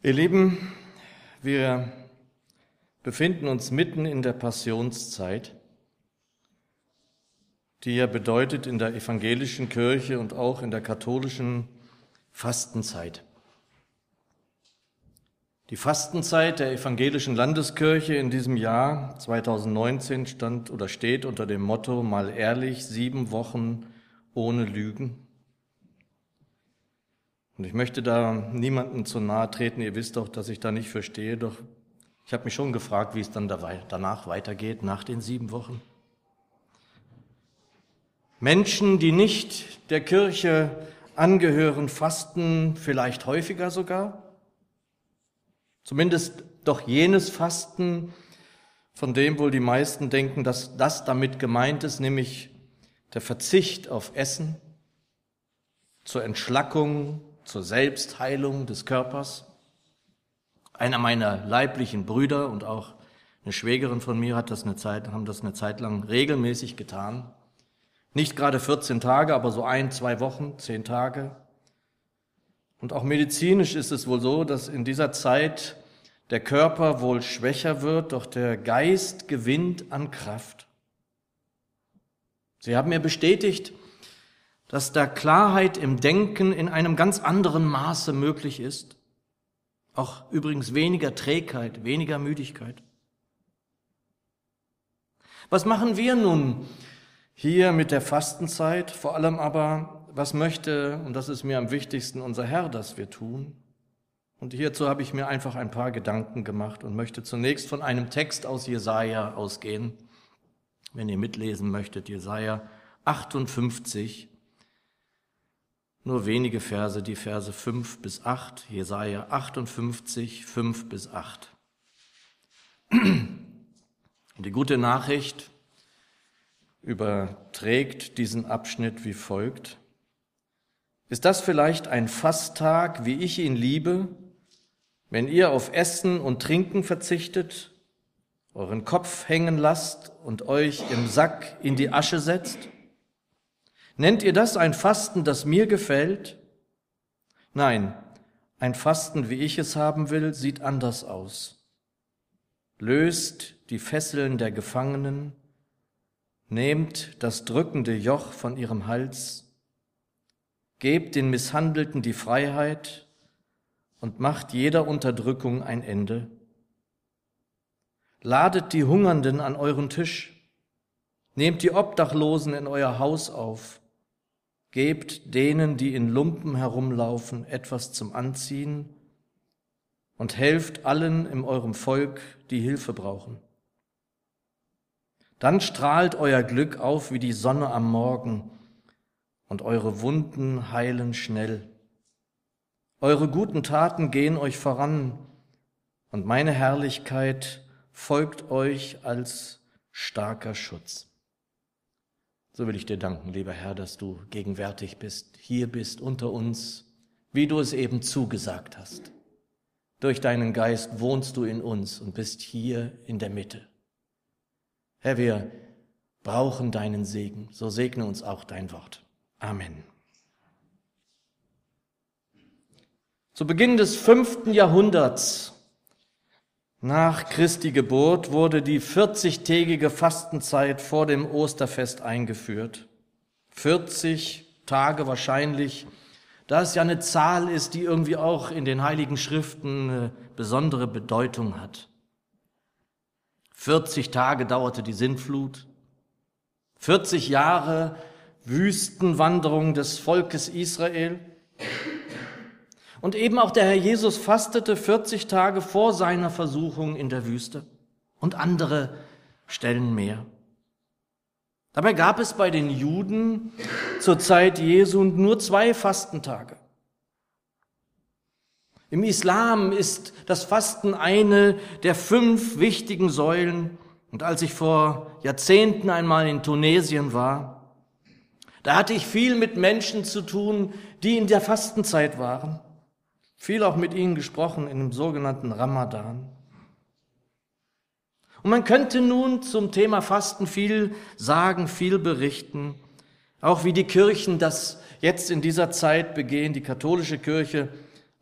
Ihr Lieben, wir befinden uns mitten in der Passionszeit, die ja bedeutet in der evangelischen Kirche und auch in der katholischen Fastenzeit. Die Fastenzeit der evangelischen Landeskirche in diesem Jahr 2019 stand oder steht unter dem Motto mal ehrlich, sieben Wochen ohne Lügen. Und ich möchte da niemandem zu nahe treten. Ihr wisst doch, dass ich da nicht verstehe. Doch ich habe mich schon gefragt, wie es dann danach weitergeht, nach den sieben Wochen. Menschen, die nicht der Kirche angehören, fasten vielleicht häufiger sogar. Zumindest doch jenes Fasten, von dem wohl die meisten denken, dass das damit gemeint ist, nämlich der Verzicht auf Essen zur Entschlackung, zur Selbstheilung des Körpers. Einer meiner leiblichen Brüder und auch eine Schwägerin von mir hat das eine Zeit, haben das eine Zeit lang regelmäßig getan. Nicht gerade 14 Tage, aber so ein, zwei Wochen, zehn Tage. Und auch medizinisch ist es wohl so, dass in dieser Zeit der Körper wohl schwächer wird, doch der Geist gewinnt an Kraft. Sie haben mir bestätigt, dass da Klarheit im Denken in einem ganz anderen Maße möglich ist. Auch übrigens weniger Trägheit, weniger Müdigkeit. Was machen wir nun hier mit der Fastenzeit? Vor allem aber, was möchte, und das ist mir am wichtigsten, unser Herr, dass wir tun? Und hierzu habe ich mir einfach ein paar Gedanken gemacht und möchte zunächst von einem Text aus Jesaja ausgehen. Wenn ihr mitlesen möchtet, Jesaja 58, nur wenige Verse, die Verse 5 bis 8, Jesaja 58, 5 bis 8. Und die gute Nachricht überträgt diesen Abschnitt wie folgt. Ist das vielleicht ein Fasttag, wie ich ihn liebe, wenn ihr auf Essen und Trinken verzichtet, euren Kopf hängen lasst und euch im Sack in die Asche setzt? Nennt ihr das ein Fasten, das mir gefällt? Nein, ein Fasten, wie ich es haben will, sieht anders aus. Löst die Fesseln der Gefangenen, nehmt das drückende Joch von ihrem Hals, gebt den Misshandelten die Freiheit und macht jeder Unterdrückung ein Ende. Ladet die Hungernden an euren Tisch, nehmt die Obdachlosen in euer Haus auf, Gebt denen, die in Lumpen herumlaufen, etwas zum Anziehen und helft allen in eurem Volk, die Hilfe brauchen. Dann strahlt euer Glück auf wie die Sonne am Morgen und eure Wunden heilen schnell. Eure guten Taten gehen euch voran und meine Herrlichkeit folgt euch als starker Schutz. So will ich dir danken, lieber Herr, dass du gegenwärtig bist, hier bist unter uns, wie du es eben zugesagt hast. Durch deinen Geist wohnst du in uns und bist hier in der Mitte. Herr, wir brauchen deinen Segen, so segne uns auch dein Wort. Amen. Zu Beginn des fünften Jahrhunderts nach Christi Geburt wurde die 40-tägige Fastenzeit vor dem Osterfest eingeführt. 40 Tage wahrscheinlich, da es ja eine Zahl ist, die irgendwie auch in den heiligen Schriften eine besondere Bedeutung hat. 40 Tage dauerte die Sintflut, 40 Jahre Wüstenwanderung des Volkes Israel. Und eben auch der Herr Jesus fastete 40 Tage vor seiner Versuchung in der Wüste und andere Stellen mehr. Dabei gab es bei den Juden zur Zeit Jesu nur zwei Fastentage. Im Islam ist das Fasten eine der fünf wichtigen Säulen. Und als ich vor Jahrzehnten einmal in Tunesien war, da hatte ich viel mit Menschen zu tun, die in der Fastenzeit waren. Viel auch mit ihnen gesprochen in dem sogenannten Ramadan. Und man könnte nun zum Thema Fasten viel sagen, viel berichten, auch wie die Kirchen das jetzt in dieser Zeit begehen, die katholische Kirche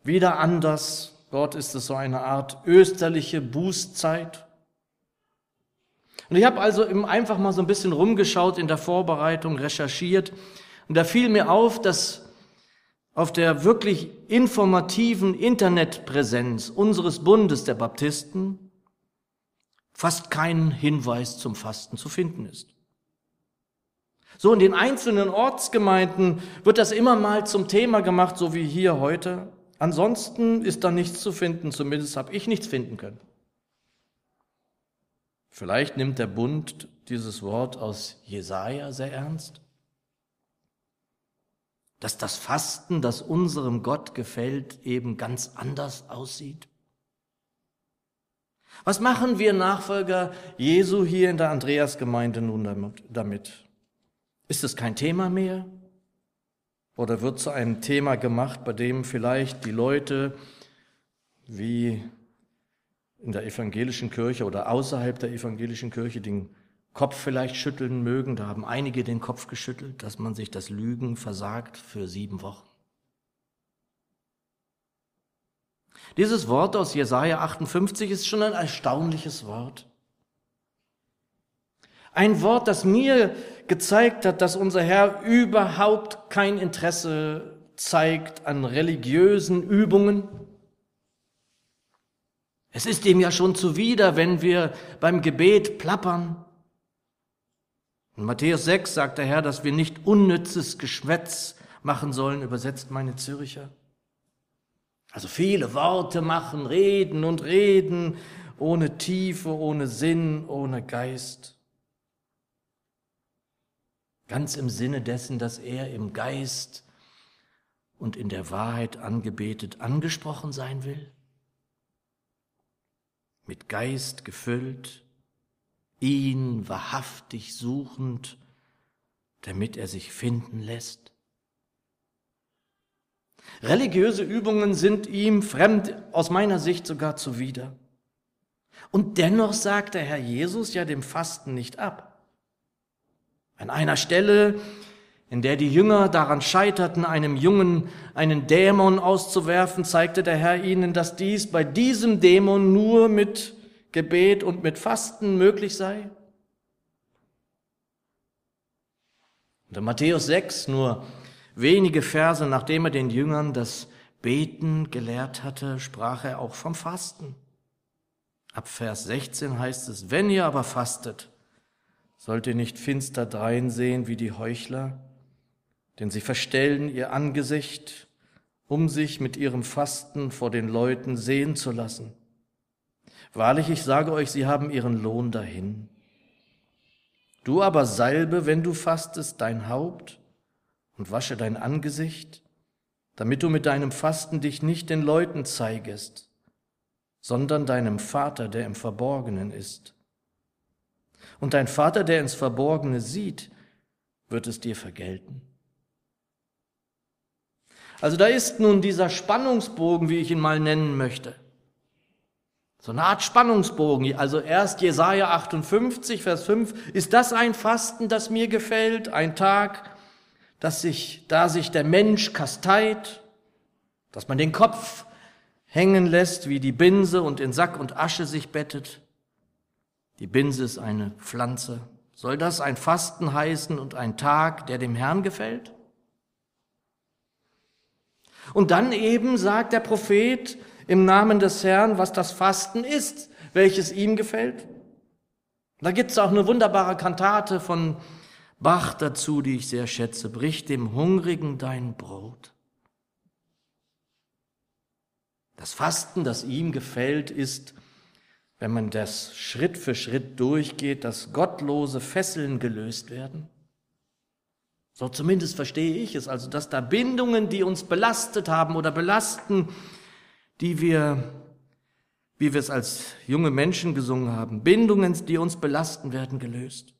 wieder anders, Dort ist es so eine Art österliche Bußzeit. Und ich habe also einfach mal so ein bisschen rumgeschaut in der Vorbereitung, recherchiert. Und da fiel mir auf, dass auf der wirklich informativen Internetpräsenz unseres Bundes der Baptisten fast kein Hinweis zum Fasten zu finden ist. So in den einzelnen Ortsgemeinden wird das immer mal zum Thema gemacht, so wie hier heute. Ansonsten ist da nichts zu finden, zumindest habe ich nichts finden können. Vielleicht nimmt der Bund dieses Wort aus Jesaja sehr ernst dass das Fasten, das unserem Gott gefällt, eben ganz anders aussieht? Was machen wir Nachfolger Jesu hier in der Andreasgemeinde nun damit? Ist es kein Thema mehr? Oder wird zu einem Thema gemacht, bei dem vielleicht die Leute wie in der evangelischen Kirche oder außerhalb der evangelischen Kirche den Kopf vielleicht schütteln mögen. Da haben einige den Kopf geschüttelt, dass man sich das Lügen versagt für sieben Wochen. Dieses Wort aus Jesaja 58 ist schon ein erstaunliches Wort. Ein Wort, das mir gezeigt hat, dass unser Herr überhaupt kein Interesse zeigt an religiösen Übungen. Es ist ihm ja schon zuwider, wenn wir beim Gebet plappern. In Matthäus 6 sagt der Herr, dass wir nicht unnützes Geschwätz machen sollen, übersetzt meine Zürcher. Also viele Worte machen, reden und reden, ohne Tiefe, ohne Sinn, ohne Geist. Ganz im Sinne dessen, dass er im Geist und in der Wahrheit angebetet, angesprochen sein will. Mit Geist gefüllt, ihn wahrhaftig suchend, damit er sich finden lässt? Religiöse Übungen sind ihm fremd, aus meiner Sicht sogar zuwider. Und dennoch sagt der Herr Jesus ja dem Fasten nicht ab. An einer Stelle, in der die Jünger daran scheiterten, einem Jungen einen Dämon auszuwerfen, zeigte der Herr ihnen, dass dies bei diesem Dämon nur mit Gebet und mit Fasten möglich sei? Und in Matthäus 6, nur wenige Verse nachdem er den Jüngern das Beten gelehrt hatte, sprach er auch vom Fasten. Ab Vers 16 heißt es, wenn ihr aber fastet, sollt ihr nicht finster dreinsehen wie die Heuchler, denn sie verstellen ihr Angesicht, um sich mit ihrem Fasten vor den Leuten sehen zu lassen. Wahrlich, ich sage euch, sie haben ihren Lohn dahin. Du aber salbe, wenn du fastest, dein Haupt und wasche dein Angesicht, damit du mit deinem Fasten dich nicht den Leuten zeigest, sondern deinem Vater, der im Verborgenen ist. Und dein Vater, der ins Verborgene sieht, wird es dir vergelten. Also da ist nun dieser Spannungsbogen, wie ich ihn mal nennen möchte. So eine Art Spannungsbogen. Also erst Jesaja 58, Vers 5. Ist das ein Fasten, das mir gefällt? Ein Tag, dass sich, da sich der Mensch kasteit, dass man den Kopf hängen lässt wie die Binse und in Sack und Asche sich bettet. Die Binse ist eine Pflanze. Soll das ein Fasten heißen und ein Tag, der dem Herrn gefällt? Und dann eben sagt der Prophet, im Namen des Herrn, was das Fasten ist, welches ihm gefällt. Da gibt's auch eine wunderbare Kantate von Bach dazu, die ich sehr schätze. Brich dem Hungrigen dein Brot. Das Fasten, das ihm gefällt, ist, wenn man das Schritt für Schritt durchgeht, dass gottlose Fesseln gelöst werden. So zumindest verstehe ich es, also dass da Bindungen, die uns belastet haben oder belasten, die wir, wie wir es als junge Menschen gesungen haben, Bindungen, die uns belasten, werden gelöst.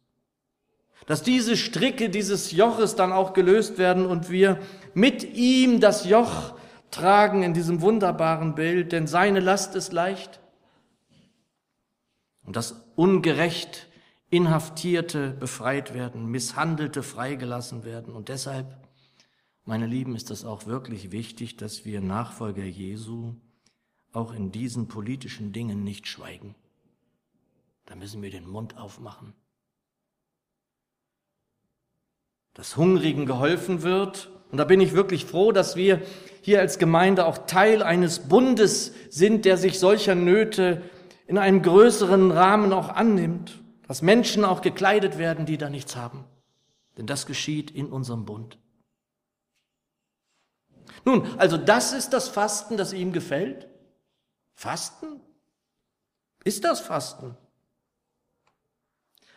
Dass diese Stricke dieses Joches dann auch gelöst werden und wir mit ihm das Joch tragen in diesem wunderbaren Bild, denn seine Last ist leicht. Und das ungerecht Inhaftierte befreit werden, Misshandelte freigelassen werden. Und deshalb, meine Lieben, ist es auch wirklich wichtig, dass wir Nachfolger Jesu auch in diesen politischen Dingen nicht schweigen. Da müssen wir den Mund aufmachen. Dass Hungrigen geholfen wird. Und da bin ich wirklich froh, dass wir hier als Gemeinde auch Teil eines Bundes sind, der sich solcher Nöte in einem größeren Rahmen auch annimmt. Dass Menschen auch gekleidet werden, die da nichts haben. Denn das geschieht in unserem Bund. Nun, also das ist das Fasten, das ihm gefällt? Fasten? Ist das Fasten?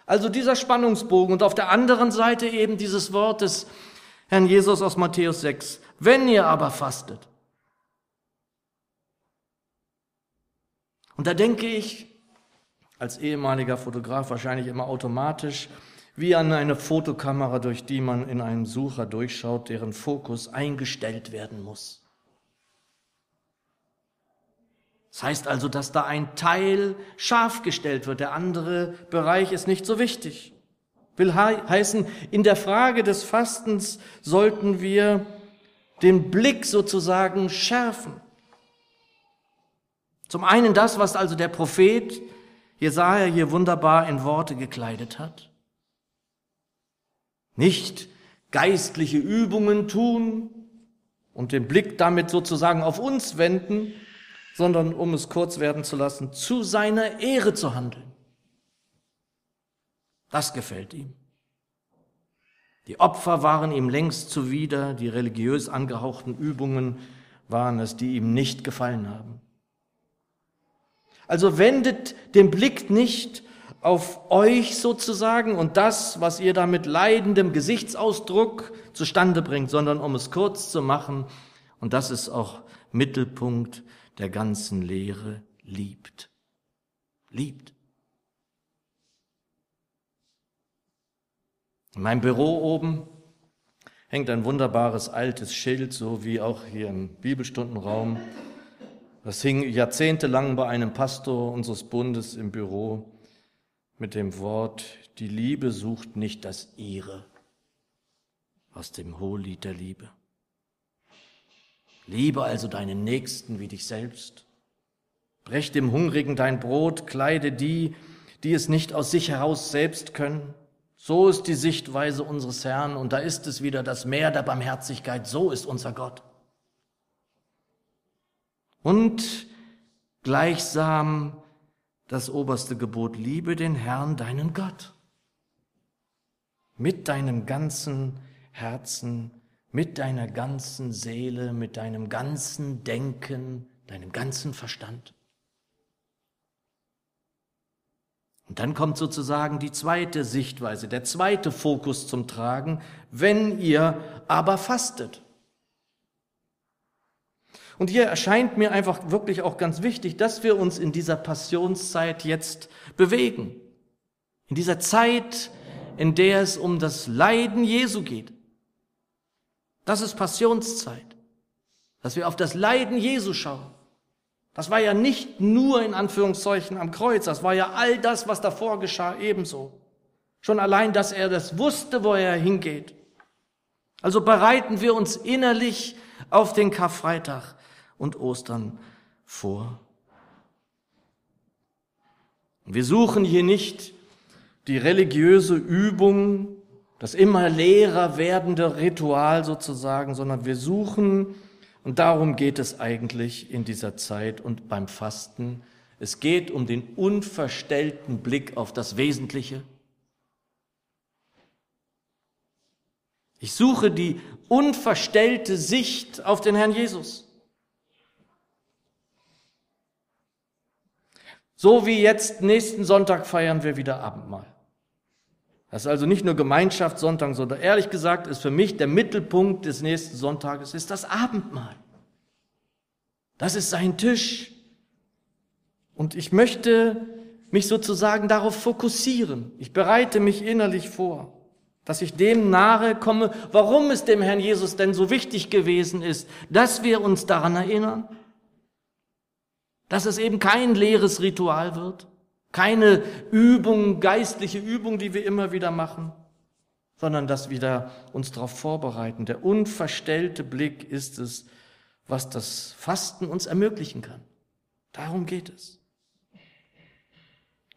Also dieser Spannungsbogen und auf der anderen Seite eben dieses Wort des Herrn Jesus aus Matthäus 6. Wenn ihr aber fastet. Und da denke ich, als ehemaliger Fotograf wahrscheinlich immer automatisch, wie an eine Fotokamera, durch die man in einem Sucher durchschaut, deren Fokus eingestellt werden muss. Das heißt also, dass da ein Teil scharf gestellt wird, der andere Bereich ist nicht so wichtig. Will heißen, in der Frage des Fastens sollten wir den Blick sozusagen schärfen. Zum einen das, was also der Prophet Jesaja hier wunderbar in Worte gekleidet hat. Nicht geistliche Übungen tun und den Blick damit sozusagen auf uns wenden, sondern um es kurz werden zu lassen, zu seiner Ehre zu handeln. Das gefällt ihm. Die Opfer waren ihm längst zuwider, die religiös angehauchten Übungen waren es, die ihm nicht gefallen haben. Also wendet den Blick nicht auf euch sozusagen und das, was ihr da mit leidendem Gesichtsausdruck zustande bringt, sondern um es kurz zu machen, und das ist auch Mittelpunkt der ganzen Lehre, liebt. Liebt. In meinem Büro oben hängt ein wunderbares altes Schild, so wie auch hier im Bibelstundenraum. Das hing jahrzehntelang bei einem Pastor unseres Bundes im Büro mit dem Wort, die Liebe sucht nicht das ihre aus dem Hohelied der Liebe. Liebe also deinen Nächsten wie dich selbst. Brech dem Hungrigen dein Brot, kleide die, die es nicht aus sich heraus selbst können. So ist die Sichtweise unseres Herrn und da ist es wieder das Meer der Barmherzigkeit. So ist unser Gott. Und gleichsam das oberste Gebot, liebe den Herrn, deinen Gott. Mit deinem ganzen Herzen, mit deiner ganzen Seele, mit deinem ganzen Denken, deinem ganzen Verstand. Und dann kommt sozusagen die zweite Sichtweise, der zweite Fokus zum Tragen, wenn ihr aber fastet. Und hier erscheint mir einfach wirklich auch ganz wichtig, dass wir uns in dieser Passionszeit jetzt bewegen. In dieser Zeit, in der es um das Leiden Jesu geht. Das ist Passionszeit. Dass wir auf das Leiden Jesu schauen. Das war ja nicht nur in Anführungszeichen am Kreuz, das war ja all das, was davor geschah, ebenso. Schon allein, dass er das wusste, wo er hingeht. Also bereiten wir uns innerlich auf den Karfreitag und Ostern vor. Wir suchen hier nicht die religiöse Übung, das immer leerer werdende Ritual sozusagen, sondern wir suchen, und darum geht es eigentlich in dieser Zeit und beim Fasten, es geht um den unverstellten Blick auf das Wesentliche. Ich suche die unverstellte Sicht auf den Herrn Jesus. So wie jetzt nächsten Sonntag feiern wir wieder Abendmahl. Das ist also nicht nur Gemeinschaftssonntag, sondern ehrlich gesagt ist für mich der Mittelpunkt des nächsten Sonntages ist das Abendmahl. Das ist sein Tisch. Und ich möchte mich sozusagen darauf fokussieren. Ich bereite mich innerlich vor, dass ich dem nahe komme, warum es dem Herrn Jesus denn so wichtig gewesen ist, dass wir uns daran erinnern, dass es eben kein leeres Ritual wird, keine Übung, geistliche Übung, die wir immer wieder machen, sondern dass wir da uns darauf vorbereiten. Der unverstellte Blick ist es, was das Fasten uns ermöglichen kann. Darum geht es.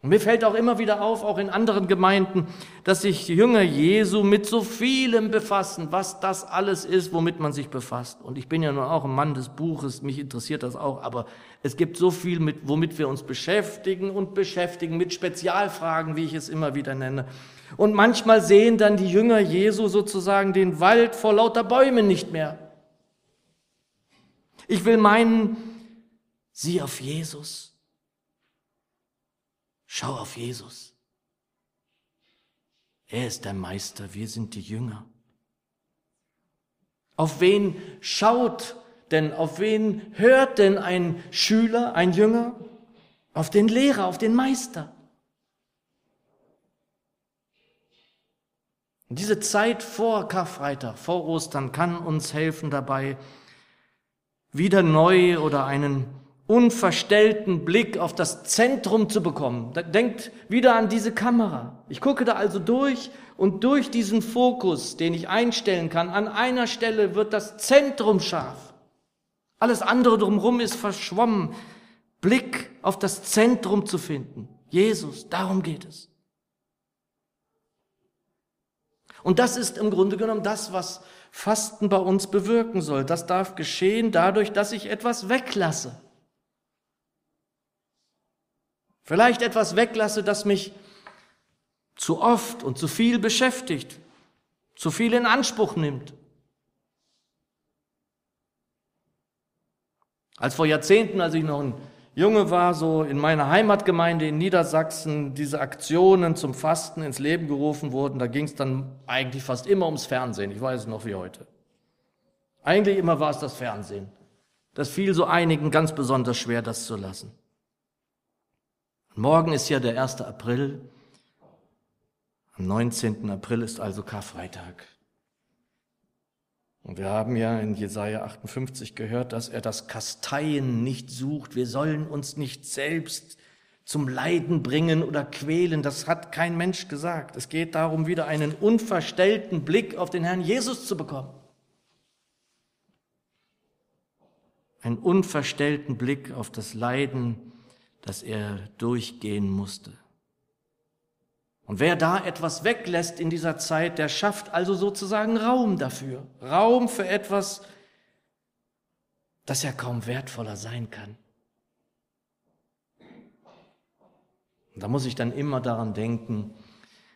Und mir fällt auch immer wieder auf, auch in anderen Gemeinden, dass sich Jünger Jesu mit so vielem befassen, was das alles ist, womit man sich befasst. Und ich bin ja nun auch ein Mann des Buches, mich interessiert das auch, aber es gibt so viel, mit, womit wir uns beschäftigen und beschäftigen, mit Spezialfragen, wie ich es immer wieder nenne. Und manchmal sehen dann die Jünger Jesu sozusagen den Wald vor lauter Bäumen nicht mehr. Ich will meinen, sieh auf Jesus Schau auf Jesus. Er ist der Meister, wir sind die Jünger. Auf wen schaut denn, auf wen hört denn ein Schüler, ein Jünger? Auf den Lehrer, auf den Meister. Diese Zeit vor Karfreitag, vor Ostern kann uns helfen dabei, wieder neu oder einen unverstellten Blick auf das Zentrum zu bekommen. Denkt wieder an diese Kamera. Ich gucke da also durch und durch diesen Fokus, den ich einstellen kann, an einer Stelle wird das Zentrum scharf. Alles andere drumherum ist verschwommen. Blick auf das Zentrum zu finden. Jesus, darum geht es. Und das ist im Grunde genommen das, was Fasten bei uns bewirken soll. Das darf geschehen dadurch, dass ich etwas weglasse. Vielleicht etwas weglasse, das mich zu oft und zu viel beschäftigt, zu viel in Anspruch nimmt. Als vor Jahrzehnten, als ich noch ein Junge war, so in meiner Heimatgemeinde in Niedersachsen, diese Aktionen zum Fasten ins Leben gerufen wurden, da ging es dann eigentlich fast immer ums Fernsehen. Ich weiß es noch wie heute. Eigentlich immer war es das Fernsehen. Das fiel so einigen ganz besonders schwer, das zu lassen. Morgen ist ja der 1. April. Am 19. April ist also Karfreitag. Und wir haben ja in Jesaja 58 gehört, dass er das Kasteien nicht sucht. Wir sollen uns nicht selbst zum Leiden bringen oder quälen. Das hat kein Mensch gesagt. Es geht darum, wieder einen unverstellten Blick auf den Herrn Jesus zu bekommen. Einen unverstellten Blick auf das Leiden das er durchgehen musste. Und wer da etwas weglässt in dieser Zeit, der schafft also sozusagen Raum dafür. Raum für etwas, das ja kaum wertvoller sein kann. Und da muss ich dann immer daran denken,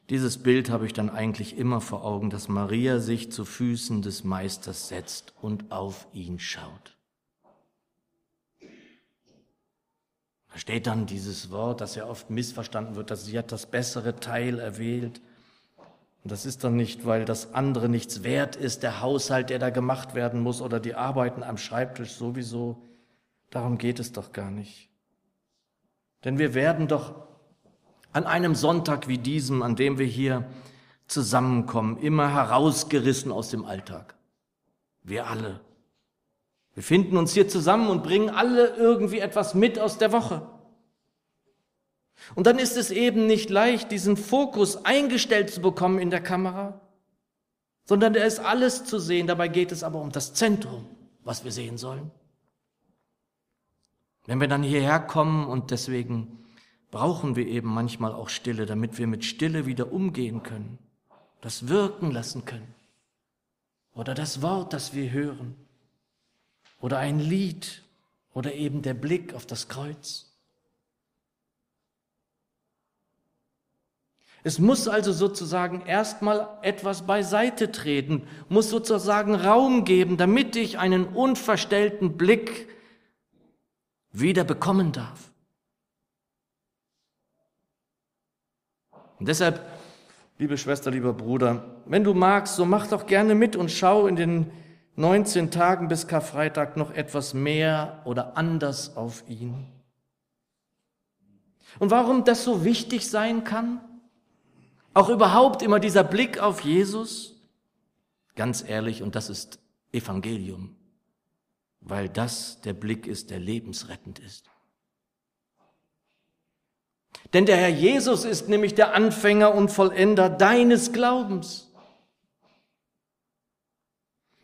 dieses Bild habe ich dann eigentlich immer vor Augen, dass Maria sich zu Füßen des Meisters setzt und auf ihn schaut. Da steht dann dieses Wort, das ja oft missverstanden wird, dass sie hat das bessere Teil erwählt. Und das ist dann nicht, weil das andere nichts wert ist, der Haushalt, der da gemacht werden muss oder die Arbeiten am Schreibtisch sowieso. Darum geht es doch gar nicht. Denn wir werden doch an einem Sonntag wie diesem, an dem wir hier zusammenkommen, immer herausgerissen aus dem Alltag. Wir alle. Wir finden uns hier zusammen und bringen alle irgendwie etwas mit aus der Woche. Und dann ist es eben nicht leicht, diesen Fokus eingestellt zu bekommen in der Kamera, sondern da ist alles zu sehen. Dabei geht es aber um das Zentrum, was wir sehen sollen. Wenn wir dann hierher kommen und deswegen brauchen wir eben manchmal auch Stille, damit wir mit Stille wieder umgehen können, das wirken lassen können. Oder das Wort, das wir hören oder ein Lied oder eben der Blick auf das Kreuz. Es muss also sozusagen erstmal etwas beiseite treten, muss sozusagen Raum geben, damit ich einen unverstellten Blick wieder bekommen darf. Und deshalb, liebe Schwester, lieber Bruder, wenn du magst, so mach doch gerne mit und schau in den 19 Tagen bis Karfreitag noch etwas mehr oder anders auf ihn. Und warum das so wichtig sein kann? Auch überhaupt immer dieser Blick auf Jesus? Ganz ehrlich, und das ist Evangelium, weil das der Blick ist, der lebensrettend ist. Denn der Herr Jesus ist nämlich der Anfänger und Vollender deines Glaubens.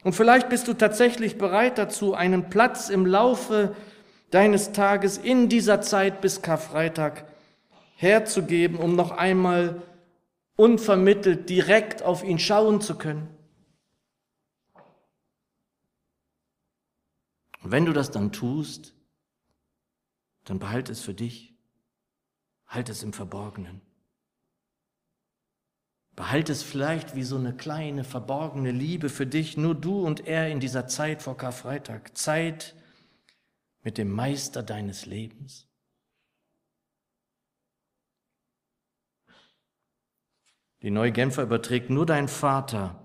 Und vielleicht bist du tatsächlich bereit dazu, einen Platz im Laufe deines Tages in dieser Zeit bis Karfreitag herzugeben, um noch einmal unvermittelt direkt auf ihn schauen zu können. Und wenn du das dann tust, dann behalte es für dich, halt es im Verborgenen. Behalte es vielleicht wie so eine kleine verborgene Liebe für dich, nur du und er in dieser Zeit vor Karfreitag, Zeit, mit dem Meister deines Lebens? Die Neue Genfer überträgt nur dein Vater,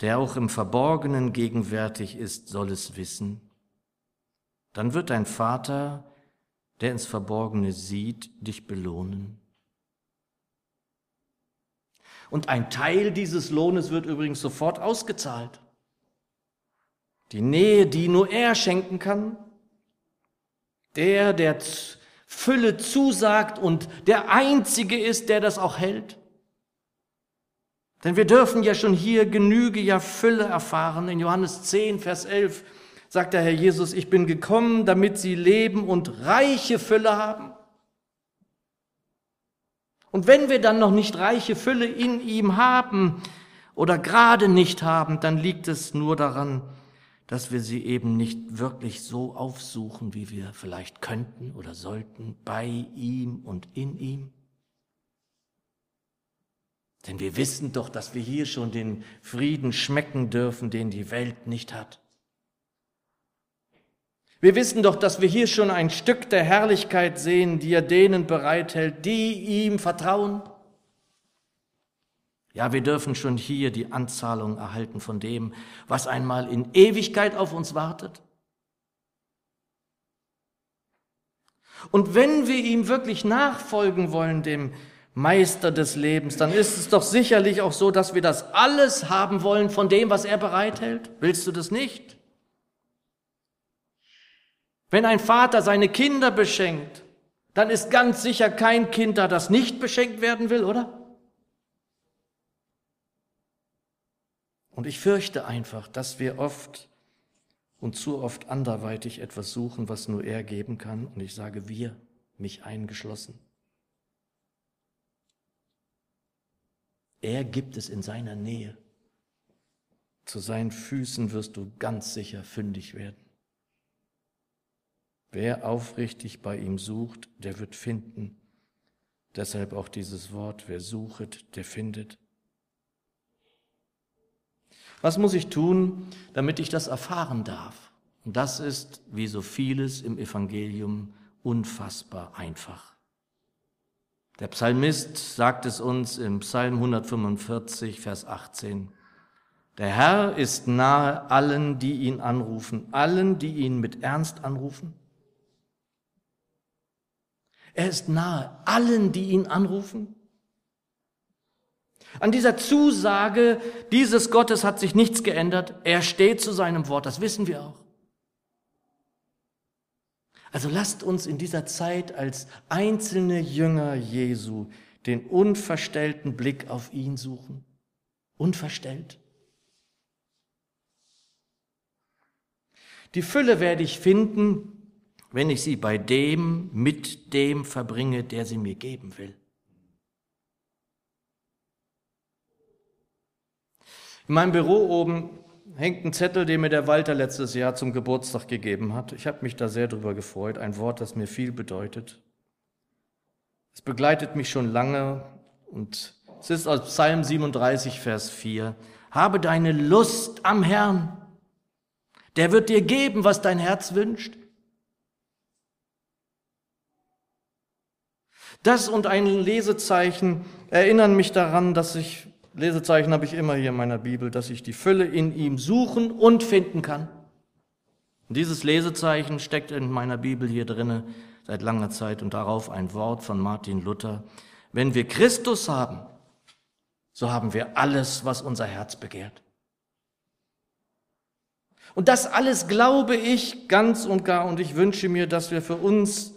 der auch im Verborgenen gegenwärtig ist, soll es wissen. Dann wird dein Vater, der ins Verborgene sieht, dich belohnen. Und ein Teil dieses Lohnes wird übrigens sofort ausgezahlt. Die Nähe, die nur er schenken kann, der, der Fülle zusagt und der Einzige ist, der das auch hält. Denn wir dürfen ja schon hier Genüge, ja Fülle erfahren. In Johannes 10, Vers 11 sagt der Herr Jesus, ich bin gekommen, damit sie leben und reiche Fülle haben. Und wenn wir dann noch nicht reiche Fülle in ihm haben oder gerade nicht haben, dann liegt es nur daran, dass wir sie eben nicht wirklich so aufsuchen, wie wir vielleicht könnten oder sollten, bei ihm und in ihm. Denn wir wissen doch, dass wir hier schon den Frieden schmecken dürfen, den die Welt nicht hat. Wir wissen doch, dass wir hier schon ein Stück der Herrlichkeit sehen, die er denen bereithält, die ihm vertrauen. Ja, wir dürfen schon hier die Anzahlung erhalten von dem, was einmal in Ewigkeit auf uns wartet. Und wenn wir ihm wirklich nachfolgen wollen, dem Meister des Lebens, dann ist es doch sicherlich auch so, dass wir das alles haben wollen von dem, was er bereithält. Willst du das nicht? Wenn ein Vater seine Kinder beschenkt, dann ist ganz sicher kein Kind da, das nicht beschenkt werden will, oder? Und ich fürchte einfach, dass wir oft und zu oft anderweitig etwas suchen, was nur er geben kann. Und ich sage wir, mich eingeschlossen. Er gibt es in seiner Nähe. Zu seinen Füßen wirst du ganz sicher fündig werden. Wer aufrichtig bei ihm sucht, der wird finden. Deshalb auch dieses Wort, wer suchet, der findet. Was muss ich tun, damit ich das erfahren darf? Und das ist, wie so vieles im Evangelium, unfassbar einfach. Der Psalmist sagt es uns im Psalm 145, Vers 18. Der Herr ist nahe allen, die ihn anrufen, allen, die ihn mit Ernst anrufen. Er ist nahe allen, die ihn anrufen. An dieser Zusage dieses Gottes hat sich nichts geändert. Er steht zu seinem Wort, das wissen wir auch. Also lasst uns in dieser Zeit als einzelne Jünger Jesu den unverstellten Blick auf ihn suchen. Unverstellt. Die Fülle werde ich finden, wenn ich sie bei dem, mit dem verbringe, der sie mir geben will. In meinem Büro oben hängt ein Zettel, den mir der Walter letztes Jahr zum Geburtstag gegeben hat. Ich habe mich da sehr drüber gefreut. Ein Wort, das mir viel bedeutet. Es begleitet mich schon lange und es ist aus Psalm 37, Vers 4. Habe deine Lust am Herrn. Der wird dir geben, was dein Herz wünscht. Das und ein Lesezeichen erinnern mich daran, dass ich Lesezeichen habe ich immer hier in meiner Bibel, dass ich die Fülle in ihm suchen und finden kann. Und dieses Lesezeichen steckt in meiner Bibel hier drinne seit langer Zeit und darauf ein Wort von Martin Luther. Wenn wir Christus haben, so haben wir alles, was unser Herz begehrt. Und das alles glaube ich ganz und gar und ich wünsche mir, dass wir für uns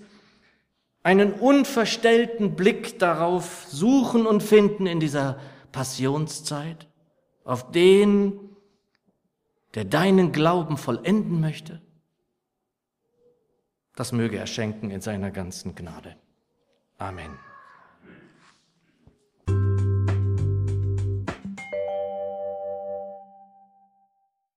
einen unverstellten Blick darauf suchen und finden in dieser Passionszeit, auf den, der deinen Glauben vollenden möchte, Das möge er schenken in seiner ganzen Gnade. Amen.